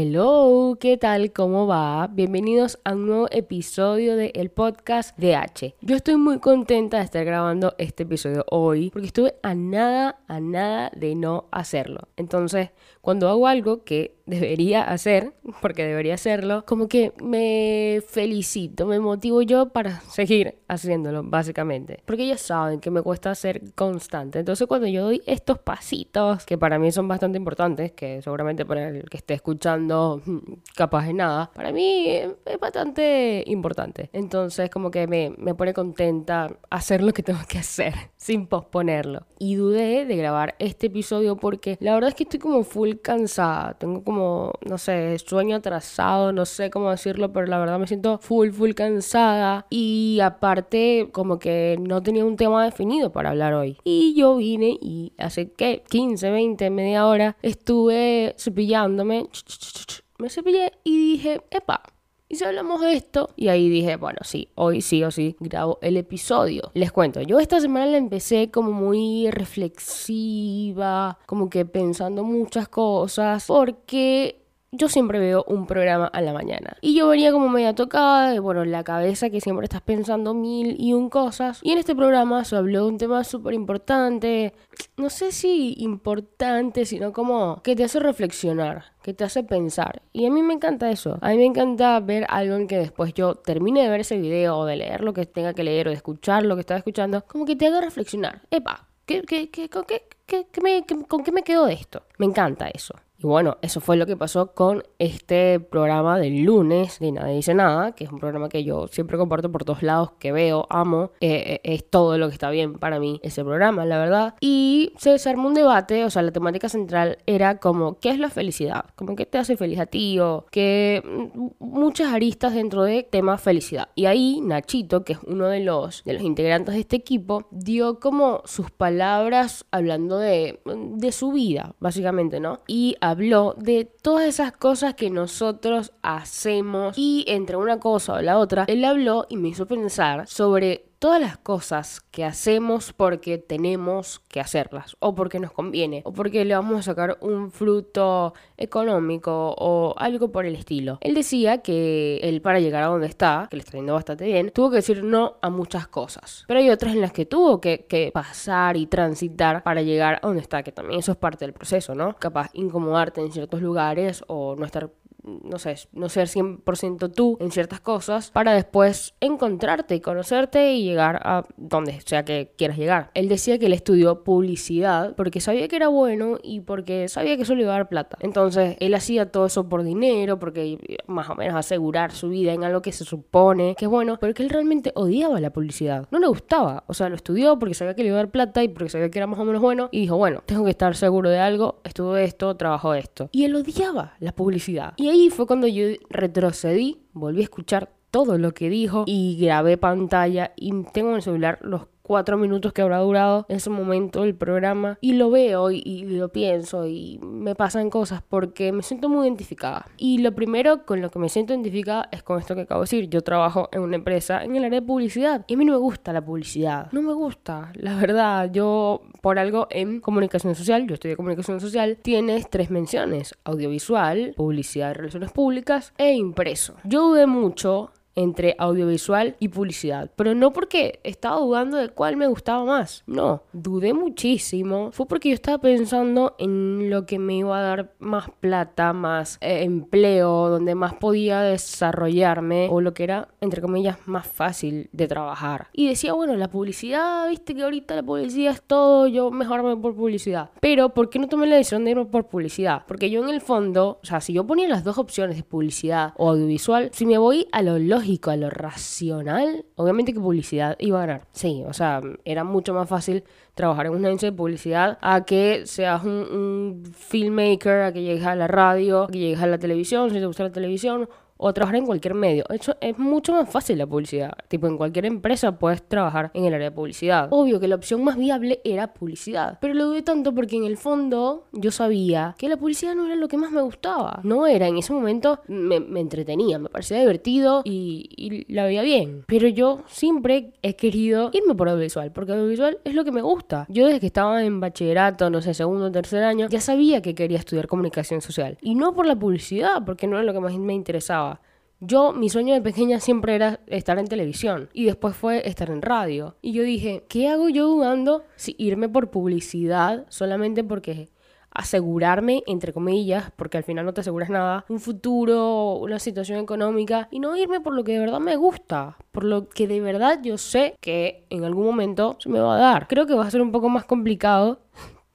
Hello, ¿qué tal? ¿Cómo va? Bienvenidos a un nuevo episodio del el podcast de H. Yo estoy muy contenta de estar grabando este episodio hoy porque estuve a nada, a nada de no hacerlo. Entonces, cuando hago algo que debería hacer, porque debería hacerlo, como que me felicito, me motivo yo para seguir haciéndolo, básicamente. Porque ya saben que me cuesta ser constante. Entonces cuando yo doy estos pasitos, que para mí son bastante importantes, que seguramente para el que esté escuchando capaz de nada, para mí es bastante importante. Entonces como que me, me pone contenta hacer lo que tengo que hacer, sin posponerlo. Y dudé de grabar este episodio porque la verdad es que estoy como full cansada, tengo como no sé, sueño atrasado, no sé cómo decirlo, pero la verdad me siento full, full cansada. Y aparte, como que no tenía un tema definido para hablar hoy. Y yo vine y hace que 15, 20, media hora estuve cepillándome. Me cepillé y dije, epa, y si hablamos de esto, y ahí dije, bueno, sí, hoy sí o sí grabo el episodio. Les cuento, yo esta semana la empecé como muy reflexiva, como que pensando muchas cosas, porque yo siempre veo un programa a la mañana. Y yo venía como media tocada de, bueno, la cabeza que siempre estás pensando mil y un cosas. Y en este programa se habló de un tema súper importante. No sé si importante, sino como que te hace reflexionar, que te hace pensar. Y a mí me encanta eso. A mí me encanta ver algo en que después yo termine de ver ese video o de leer lo que tenga que leer o de escuchar lo que estaba escuchando, como que te haga reflexionar. Epa, ¿qué, qué, qué, con, qué, qué, me, ¿con qué me quedo de esto? Me encanta eso. Y bueno, eso fue lo que pasó con este programa del lunes de Nadie Dice Nada, que es un programa que yo siempre comparto por todos lados, que veo, amo. Eh, eh, es todo lo que está bien para mí ese programa, la verdad. Y se desarmó un debate, o sea, la temática central era como, ¿qué es la felicidad? Como, ¿qué te hace feliz a ti? O que mm, muchas aristas dentro de tema felicidad. Y ahí Nachito, que es uno de los, de los integrantes de este equipo, dio como sus palabras hablando de, de su vida, básicamente, ¿no? Y habló de todas esas cosas que nosotros hacemos y entre una cosa o la otra, él habló y me hizo pensar sobre todas las cosas que hacemos porque tenemos que hacerlas, o porque nos conviene, o porque le vamos a sacar un fruto económico o algo por el estilo. Él decía que él para llegar a donde está, que le está yendo bastante bien, tuvo que decir no a muchas cosas. Pero hay otras en las que tuvo que, que pasar y transitar para llegar a donde está, que también eso es parte del proceso, ¿no? Capaz incomodarte en ciertos lugares o no estar no sé, no ser 100% tú en ciertas cosas para después encontrarte y conocerte y llegar a donde sea que quieras llegar. Él decía que él estudió publicidad porque sabía que era bueno y porque sabía que eso le iba a dar plata. Entonces, él hacía todo eso por dinero, porque más o menos asegurar su vida en algo que se supone que es bueno, pero que él realmente odiaba la publicidad. No le gustaba. O sea, lo estudió porque sabía que le iba a dar plata y porque sabía que era más o menos bueno y dijo, bueno, tengo que estar seguro de algo, estuvo esto, trabajo esto. Y él odiaba la publicidad. Y ahí y fue cuando yo retrocedí, volví a escuchar todo lo que dijo y grabé pantalla y tengo en el celular los cuatro minutos que habrá durado en ese momento el programa y lo veo y, lo pienso y me pasan cosas porque me siento muy identificada. Y lo primero con lo que me siento identificada es con esto que acabo de decir. Yo trabajo en una empresa en el área de publicidad y a mí no me gusta la publicidad. No me gusta, la verdad. Yo por algo en comunicación social, yo estudié comunicación social, tienes tres menciones, audiovisual, publicidad y relaciones públicas e impreso. Yo dudé mucho entre audiovisual y publicidad. Pero no porque estaba dudando de cuál me gustaba más. No, dudé muchísimo. Fue porque yo estaba pensando en lo que me iba a dar más plata, más eh, empleo, donde más podía desarrollarme o lo que era, entre comillas, más fácil de trabajar. Y decía, bueno, la publicidad, viste que ahorita la publicidad es todo, yo mejorarme por publicidad. Pero, ¿por qué no tomé la decisión de irme por publicidad? Porque yo en el fondo, o sea, si yo ponía las dos opciones de publicidad o audiovisual, si me voy a lo lógico, a lo racional, obviamente que publicidad iba a ganar. Sí, o sea, era mucho más fácil trabajar en una agencia de publicidad a que seas un, filmmaker, a que llegues a la radio, a que llegues a la televisión, si te gusta la televisión, o trabajar en cualquier medio. Eso es mucho más fácil la publicidad. Tipo, en cualquier empresa puedes trabajar en el área de publicidad. Obvio que la opción más viable era publicidad, pero lo dudé tanto porque en el fondo yo sabía que la publicidad no era lo que más me gustaba. No era, en ese momento me, entretenía, me parecía divertido y, y, la veía bien. Pero yo siempre he querido irme por audiovisual, porque audiovisual es lo que me gusta. Yo desde que estaba en bachillerato, no sé, segundo o tercer año, ya sabía que quería estudiar comunicación social. Y no por la publicidad, porque no era lo que más me interesaba. Yo, mi sueño de pequeña siempre era estar en televisión y después fue estar en radio. Y yo dije, ¿qué hago yo dudando si irme por publicidad solamente porque asegurarme, entre comillas, porque al final no te aseguras nada, un futuro, una situación económica y no irme por lo que de verdad me gusta, por lo que de verdad yo sé que en algún momento se me va a dar. Creo que va a ser un poco más complicado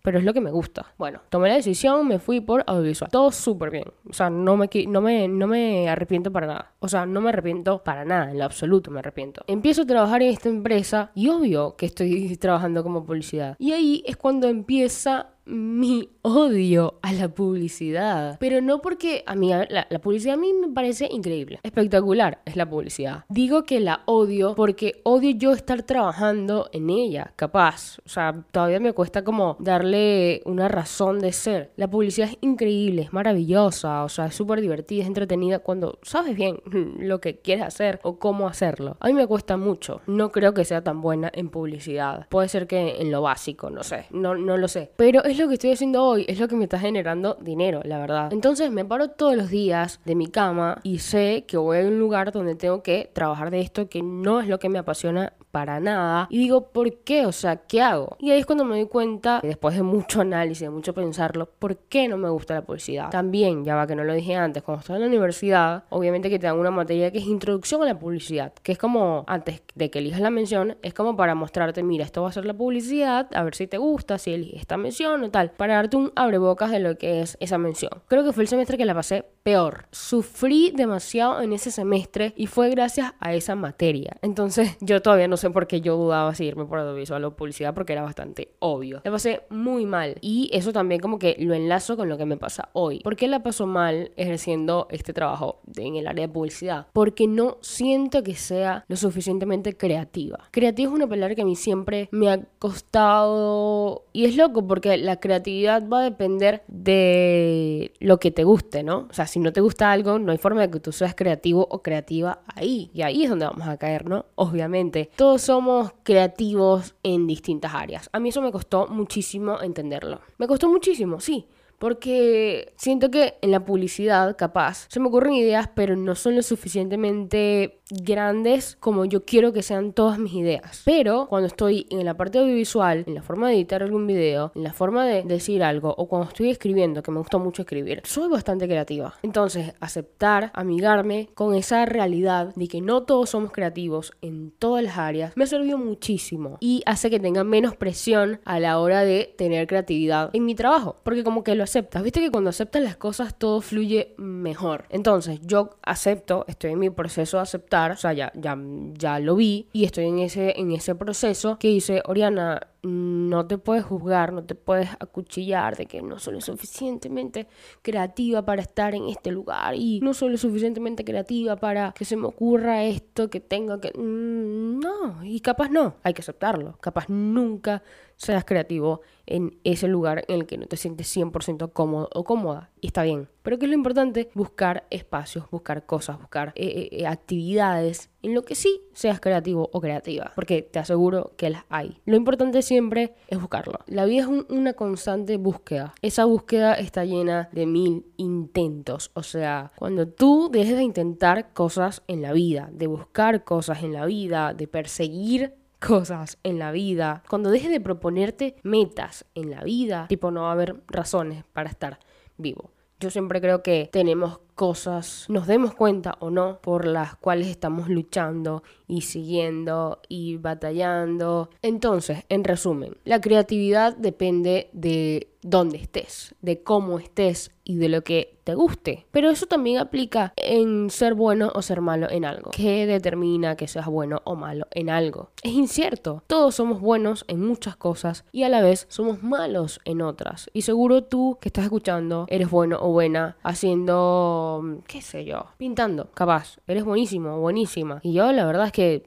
pero es lo que me gusta. Bueno, tomé la decisión, me fui por audiovisual. Todo súper bien. O sea, no me, no, me, no me arrepiento para nada. O sea, no me arrepiento para nada, en lo absoluto me arrepiento. Empiezo a trabajar en esta empresa y obvio que estoy trabajando como publicidad. Y ahí es cuando empieza mi odio a la publicidad. Pero no porque a mí la, publicidad a mí me parece increíble. Espectacular es la publicidad. Digo que la odio porque odio yo estar trabajando en ella, capaz. O sea, todavía me cuesta como darle una razón de ser. La publicidad es increíble, es maravillosa, o sea, es súper divertida, es entretenida cuando sabes bien lo que quieres hacer o cómo hacerlo. A mí me cuesta mucho. No creo que sea tan buena en publicidad. Puede ser que en lo básico, no sé. No, no lo sé. Pero es lo que estoy haciendo hoy, es lo que me está generando dinero, la verdad. Entonces me paro todos los días de mi cama y sé que voy a un lugar donde tengo que trabajar de esto que no es lo que me apasiona para nada. Y digo, ¿por qué? O sea, ¿qué hago? Y ahí es cuando me doy cuenta, después de mucho análisis, de mucho pensarlo, ¿por qué no me gusta la publicidad? También, ya va que no lo dije antes, cuando estaba en la universidad, obviamente que te dan una materia que es introducción a la publicidad, que es como, antes de que elijas la mención, es como para mostrarte, mira, esto va a ser la publicidad, a ver si te gusta, si eliges esta mención o tal, para darte un abrebocas de lo que es esa mención. Creo que fue el semestre que la pasé peor. Sufrí demasiado en ese semestre y fue gracias a esa materia. Entonces, yo todavía no sé por qué yo dudaba si irme por audiovisual o publicidad porque era bastante obvio. La pasé muy mal y eso también como que lo enlazo con lo que me pasa hoy. ¿Por qué la paso mal ejerciendo este trabajo en el área de publicidad? Porque no siento que sea lo suficientemente creativa. Creativa es una palabra que a mí siempre me ha costado y es loco porque la creatividad va a depender de lo que te guste, ¿no? O sea, si no te gusta algo, no hay forma de que tú seas creativo o creativa ahí. Y ahí es donde vamos a caer, ¿no? Obviamente. Todo somos creativos en distintas áreas. A mí eso me costó muchísimo entenderlo. Me costó muchísimo, sí. Porque siento que en la publicidad, capaz, se me ocurren ideas, pero no son lo suficientemente grandes como yo quiero que sean todas mis ideas. Pero cuando estoy en la parte audiovisual, en la forma de editar algún video, en la forma de decir algo, o cuando estoy escribiendo, que me gusta mucho escribir, soy bastante creativa. Entonces, aceptar, amigarme con esa realidad de que no todos somos creativos en todas las áreas, me ha servido muchísimo y hace que tenga menos presión a la hora de tener creatividad en mi trabajo. Porque como que lo viste que cuando aceptas las cosas todo fluye mejor. Entonces, yo acepto, estoy en mi proceso de aceptar o sea, ya, ya, ya lo vi y estoy en ese, en ese proceso que dice, Oriana, no te puedes juzgar, no te puedes acuchillar de que no soy suficientemente creativa para estar en este lugar y no soy suficientemente creativa para que se me ocurra esto, que tenga que... Mm, no, y capaz no, hay que aceptarlo, capaz nunca seas creativo en ese lugar en el que no te sientes 100% cómodo o cómoda. Y está bien. Pero que es lo importante? Buscar espacios, buscar cosas, buscar eh, eh, eh, actividades en lo que sí seas creativo o creativa. Porque te aseguro que las hay. Lo importante siempre es buscarlo. La vida es una constante búsqueda. Esa búsqueda está llena de mil intentos. O sea, cuando tú dejes de intentar cosas en la vida, de buscar cosas en la vida, de perseguir cosas en la vida, cuando dejes de proponerte metas en la vida, tipo no va a haber razones para estar vivo. Yo siempre creo que tenemos cosas, nos demos cuenta o no, por las cuales estamos luchando y siguiendo y batallando. Entonces, en resumen, la creatividad depende de dónde estés, de cómo estés y de lo que te guste. Pero eso también aplica en ser bueno o ser malo en algo. ¿Qué determina que seas bueno o malo en algo? Es incierto. Todos somos buenos en muchas cosas y a la vez somos malos en otras. Y seguro tú que estás escuchando eres bueno o buena haciendo qué sé yo, pintando, capaz, eres buenísimo, buenísima. Y yo la verdad es que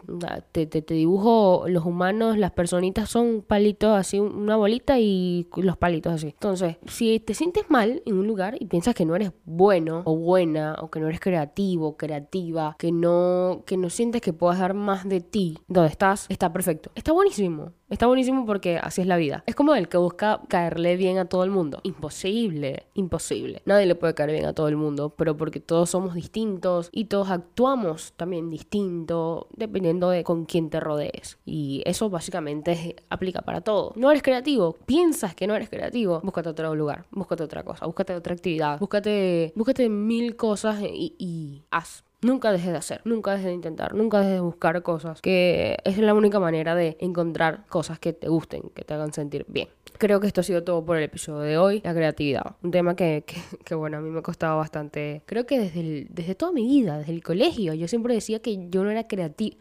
te, te, te dibujo los humanos, las personitas son palitos así, una bolita y los palitos así. Entonces, si te sientes mal en un lugar y piensas que no eres bueno o buena, o que no eres creativo, creativa, que no, que no sientes que puedas dar más de ti donde estás, está perfecto. Está buenísimo. Está buenísimo porque así es la vida. Es como el que busca caerle bien a todo el mundo. Imposible, imposible. Nadie le puede caer bien a todo el mundo, pero porque todos somos distintos y todos actuamos también distinto dependiendo de con quién te rodees. Y eso básicamente aplica para todo. No eres creativo, piensas que no eres creativo, búscate otro lugar, búscate otra cosa, búscate otra actividad, búscate, búscate mil cosas y, y haz. Nunca dejes de hacer, nunca dejes de intentar, nunca dejes de buscar cosas, que es la única manera de encontrar cosas que te gusten, que te hagan sentir bien. Creo que esto ha sido todo por el episodio de hoy, la creatividad. Un tema que, que, bueno, a mí me ha costado bastante, creo que desde, desde toda mi vida, desde el colegio, yo siempre decía que yo no era creativa.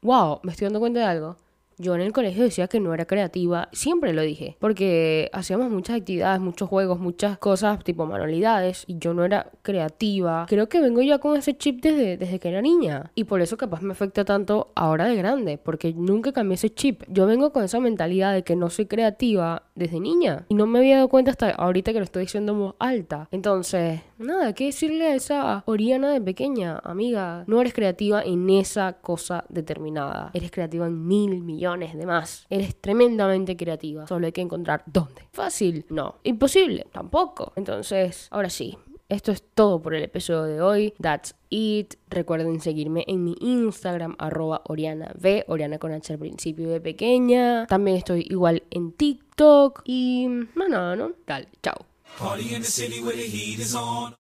Wow, me estoy dando cuenta de algo yo en el colegio decía que no era creativa, siempre lo dije, porque hacíamos muchas actividades, muchos juegos, muchas cosas tipo manualidades y yo no era creativa. Creo que vengo ya con ese chip desde, desde que era niña y por eso capaz me afecta tanto ahora de grande, porque nunca cambié ese chip. Yo vengo con esa mentalidad de que no soy creativa desde niña y no me había dado cuenta hasta ahorita que lo estoy diciendo en voz alta. Entonces, nada, ¿qué decirle a esa Oriana de pequeña? Amiga, no eres creativa en esa cosa determinada, eres creativa en mil millones de más. Eres tremendamente creativa. Solo hay que encontrar dónde. Fácil, no. Imposible, tampoco. Entonces, ahora sí. Esto es todo por el episodio de hoy. That's it. Recuerden seguirme en mi Instagram, arroba Oriana V, Oriana con H al principio de pequeña. También estoy igual en TikTok. Y más nada, ¿no? Dale, chao. Party in the city where the heat is on.